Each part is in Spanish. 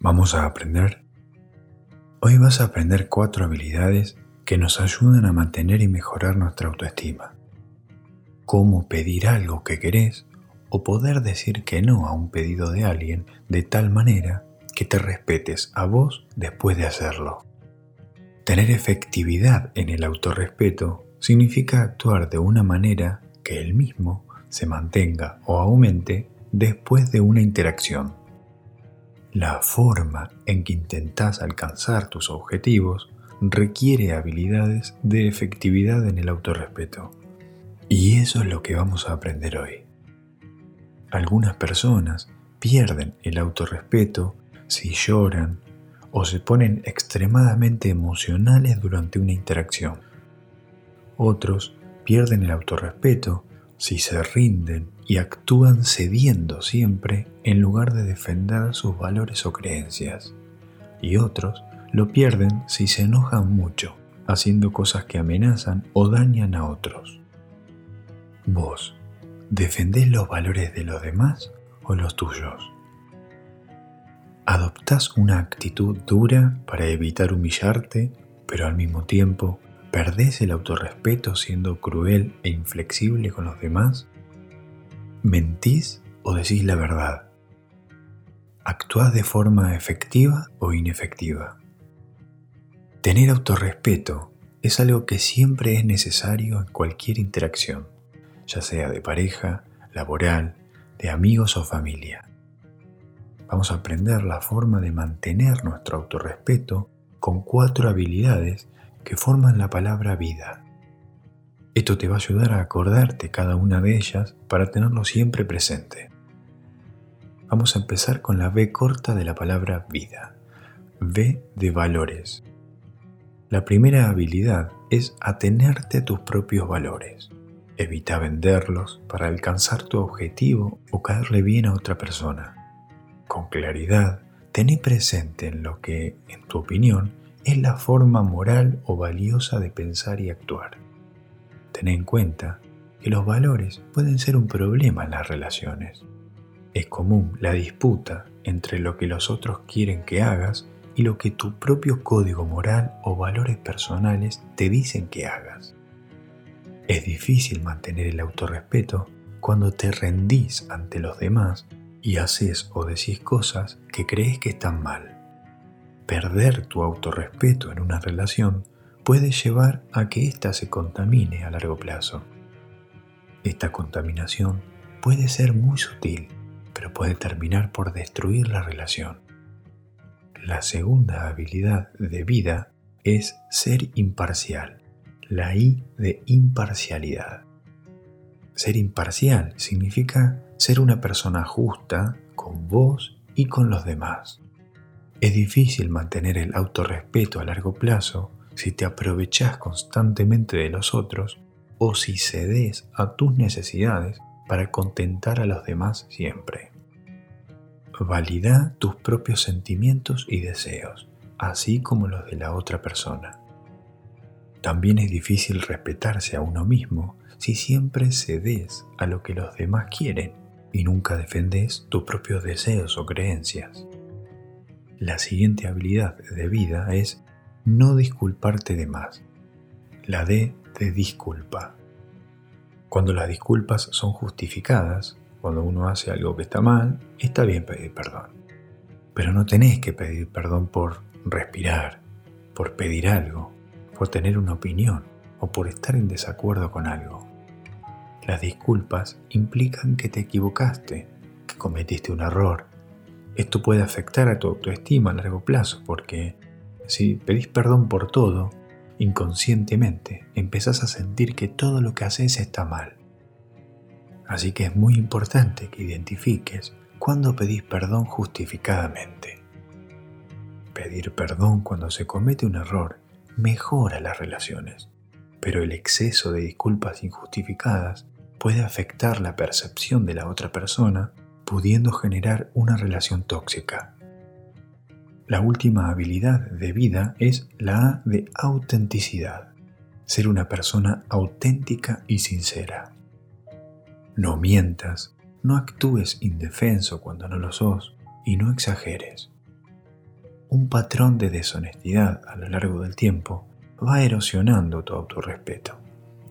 Vamos a aprender. Hoy vas a aprender cuatro habilidades que nos ayudan a mantener y mejorar nuestra autoestima. Cómo pedir algo que querés o poder decir que no a un pedido de alguien de tal manera que te respetes a vos después de hacerlo. Tener efectividad en el autorrespeto significa actuar de una manera que el mismo se mantenga o aumente después de una interacción. La forma en que intentas alcanzar tus objetivos requiere habilidades de efectividad en el autorrespeto. Y eso es lo que vamos a aprender hoy. Algunas personas pierden el autorrespeto si lloran o se ponen extremadamente emocionales durante una interacción. Otros pierden el autorrespeto si se rinden y actúan cediendo siempre en lugar de defender sus valores o creencias. Y otros lo pierden si se enojan mucho, haciendo cosas que amenazan o dañan a otros. Vos, ¿defendés los valores de los demás o los tuyos? ¿Adoptás una actitud dura para evitar humillarte, pero al mismo tiempo perdés el autorrespeto siendo cruel e inflexible con los demás? ¿Mentís o decís la verdad? ¿Actuás de forma efectiva o inefectiva? Tener autorrespeto es algo que siempre es necesario en cualquier interacción, ya sea de pareja, laboral, de amigos o familia. Vamos a aprender la forma de mantener nuestro autorrespeto con cuatro habilidades que forman la palabra vida. Esto te va a ayudar a acordarte cada una de ellas para tenerlo siempre presente. Vamos a empezar con la B corta de la palabra vida. V de valores. La primera habilidad es atenerte a tus propios valores. Evita venderlos para alcanzar tu objetivo o caerle bien a otra persona. Con claridad, tené presente en lo que, en tu opinión, es la forma moral o valiosa de pensar y actuar. Ten en cuenta que los valores pueden ser un problema en las relaciones. Es común la disputa entre lo que los otros quieren que hagas y lo que tu propio código moral o valores personales te dicen que hagas. Es difícil mantener el autorrespeto cuando te rendís ante los demás y haces o decís cosas que crees que están mal. Perder tu autorrespeto en una relación puede llevar a que ésta se contamine a largo plazo. Esta contaminación puede ser muy sutil, pero puede terminar por destruir la relación. La segunda habilidad de vida es ser imparcial, la I de imparcialidad. Ser imparcial significa ser una persona justa con vos y con los demás. Es difícil mantener el autorrespeto a largo plazo si te aprovechas constantemente de los otros o si cedes a tus necesidades para contentar a los demás siempre. Valida tus propios sentimientos y deseos, así como los de la otra persona. También es difícil respetarse a uno mismo si siempre cedes a lo que los demás quieren y nunca defendes tus propios deseos o creencias. La siguiente habilidad de vida es no disculparte de más. La D de disculpa. Cuando las disculpas son justificadas, cuando uno hace algo que está mal, está bien pedir perdón. Pero no tenés que pedir perdón por respirar, por pedir algo, por tener una opinión o por estar en desacuerdo con algo. Las disculpas implican que te equivocaste, que cometiste un error. Esto puede afectar a tu autoestima a largo plazo porque si pedís perdón por todo, inconscientemente empezás a sentir que todo lo que haces está mal. Así que es muy importante que identifiques cuándo pedís perdón justificadamente. Pedir perdón cuando se comete un error mejora las relaciones, pero el exceso de disculpas injustificadas puede afectar la percepción de la otra persona, pudiendo generar una relación tóxica. La última habilidad de vida es la A de autenticidad, ser una persona auténtica y sincera. No mientas, no actúes indefenso cuando no lo sos y no exageres. un patrón de deshonestidad a lo largo del tiempo va erosionando tu autorrespeto.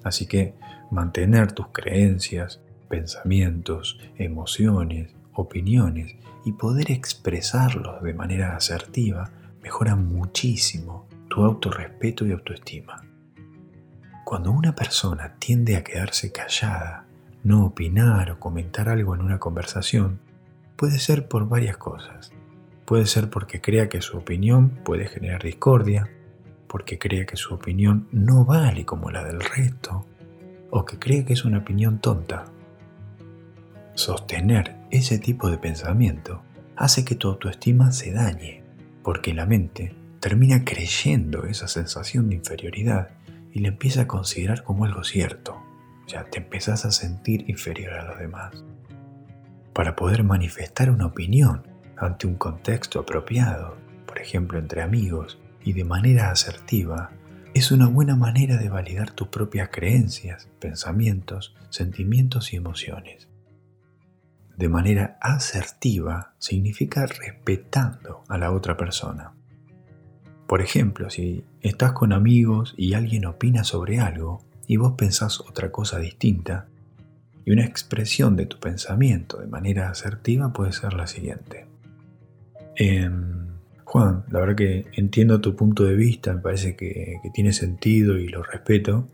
Así que mantener tus creencias, pensamientos, emociones, opiniones y poder expresarlos de manera asertiva mejora muchísimo tu autorrespeto y autoestima. Cuando una persona tiende a quedarse callada, no opinar o comentar algo en una conversación, puede ser por varias cosas. Puede ser porque crea que su opinión puede generar discordia, porque crea que su opinión no vale como la del resto, o que cree que es una opinión tonta. Sostener ese tipo de pensamiento hace que tu autoestima se dañe, porque la mente termina creyendo esa sensación de inferioridad y la empieza a considerar como algo cierto. Ya te empezás a sentir inferior a los demás. Para poder manifestar una opinión ante un contexto apropiado, por ejemplo entre amigos, y de manera asertiva, es una buena manera de validar tus propias creencias, pensamientos, sentimientos y emociones. De manera asertiva significa respetando a la otra persona. Por ejemplo, si estás con amigos y alguien opina sobre algo y vos pensás otra cosa distinta, y una expresión de tu pensamiento de manera asertiva puede ser la siguiente. Em, Juan, la verdad que entiendo tu punto de vista, me parece que, tiene sentido y lo respeto.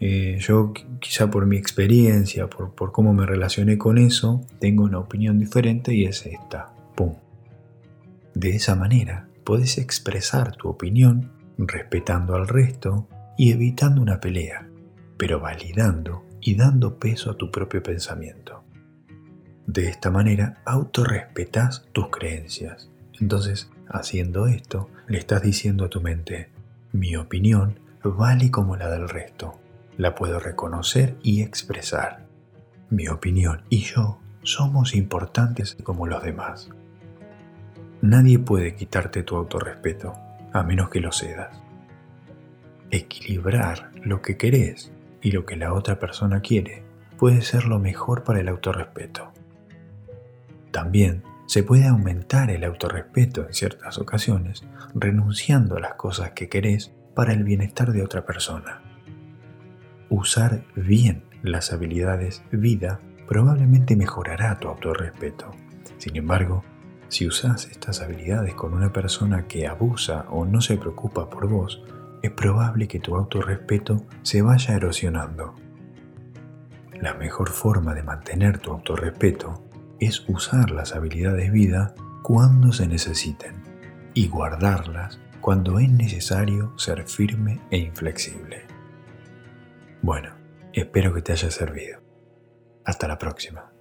Eh, yo quizá por mi experiencia, por, por cómo me relacioné con eso, tengo una opinión diferente y es esta. ¡Pum! De esa manera, puedes expresar tu opinión respetando al resto y evitando una pelea, pero validando y dando peso a tu propio pensamiento. De esta manera, autorrespetas tus creencias. Entonces, Haciendo esto, le estás diciendo a tu mente, mi opinión vale como la del resto. La puedo reconocer y expresar. Mi opinión y yo somos importantes como los demás. Nadie puede quitarte tu autorrespeto, a menos que lo cedas. Equilibrar lo que querés y lo que la otra persona quiere puede ser lo mejor para el autorrespeto. También se puede aumentar el autorrespeto en ciertas ocasiones renunciando a las cosas que querés para el bienestar de otra persona. Usar bien las habilidades vida probablemente mejorará tu autorrespeto. Sin embargo, si usas estas habilidades con una persona que abusa o no se preocupa por vos, es probable que tu autorrespeto se vaya erosionando. La mejor forma de mantener tu autorrespeto es usar las habilidades vida cuando se necesiten y guardarlas cuando es necesario ser firme e inflexible. Bueno, espero que te haya servido. Hasta la próxima.